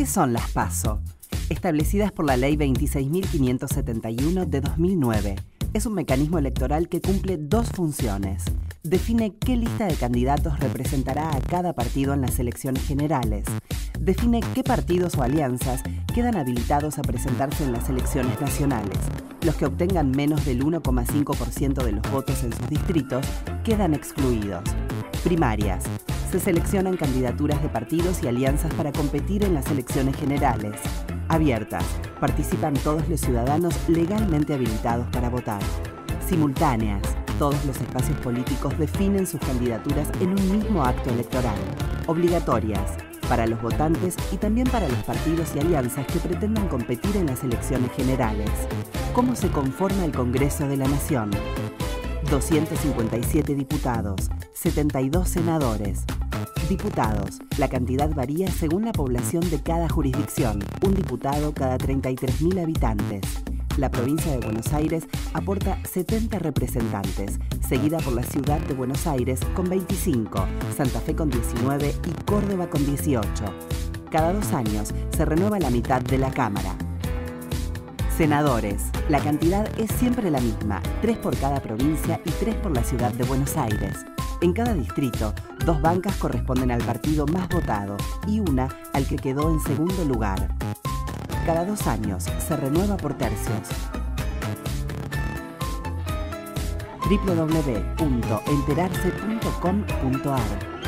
¿Qué son las PASO? Establecidas por la Ley 26.571 de 2009. Es un mecanismo electoral que cumple dos funciones. Define qué lista de candidatos representará a cada partido en las elecciones generales. Define qué partidos o alianzas quedan habilitados a presentarse en las elecciones nacionales. Los que obtengan menos del 1,5% de los votos en sus distritos quedan excluidos. Primarias. Se seleccionan candidaturas de partidos y alianzas para competir en las elecciones generales. Abiertas. Participan todos los ciudadanos legalmente habilitados para votar. Simultáneas. Todos los espacios políticos definen sus candidaturas en un mismo acto electoral. Obligatorias. Para los votantes y también para los partidos y alianzas que pretendan competir en las elecciones generales. ¿Cómo se conforma el Congreso de la Nación? 257 diputados, 72 senadores. Diputados. La cantidad varía según la población de cada jurisdicción. Un diputado cada 33.000 habitantes. La provincia de Buenos Aires aporta 70 representantes, seguida por la ciudad de Buenos Aires con 25, Santa Fe con 19 y Córdoba con 18. Cada dos años se renueva la mitad de la Cámara. Senadores. La cantidad es siempre la misma, tres por cada provincia y tres por la ciudad de Buenos Aires. En cada distrito, dos bancas corresponden al partido más votado y una al que quedó en segundo lugar. Cada dos años se renueva por tercios. www.enterarse.com.ar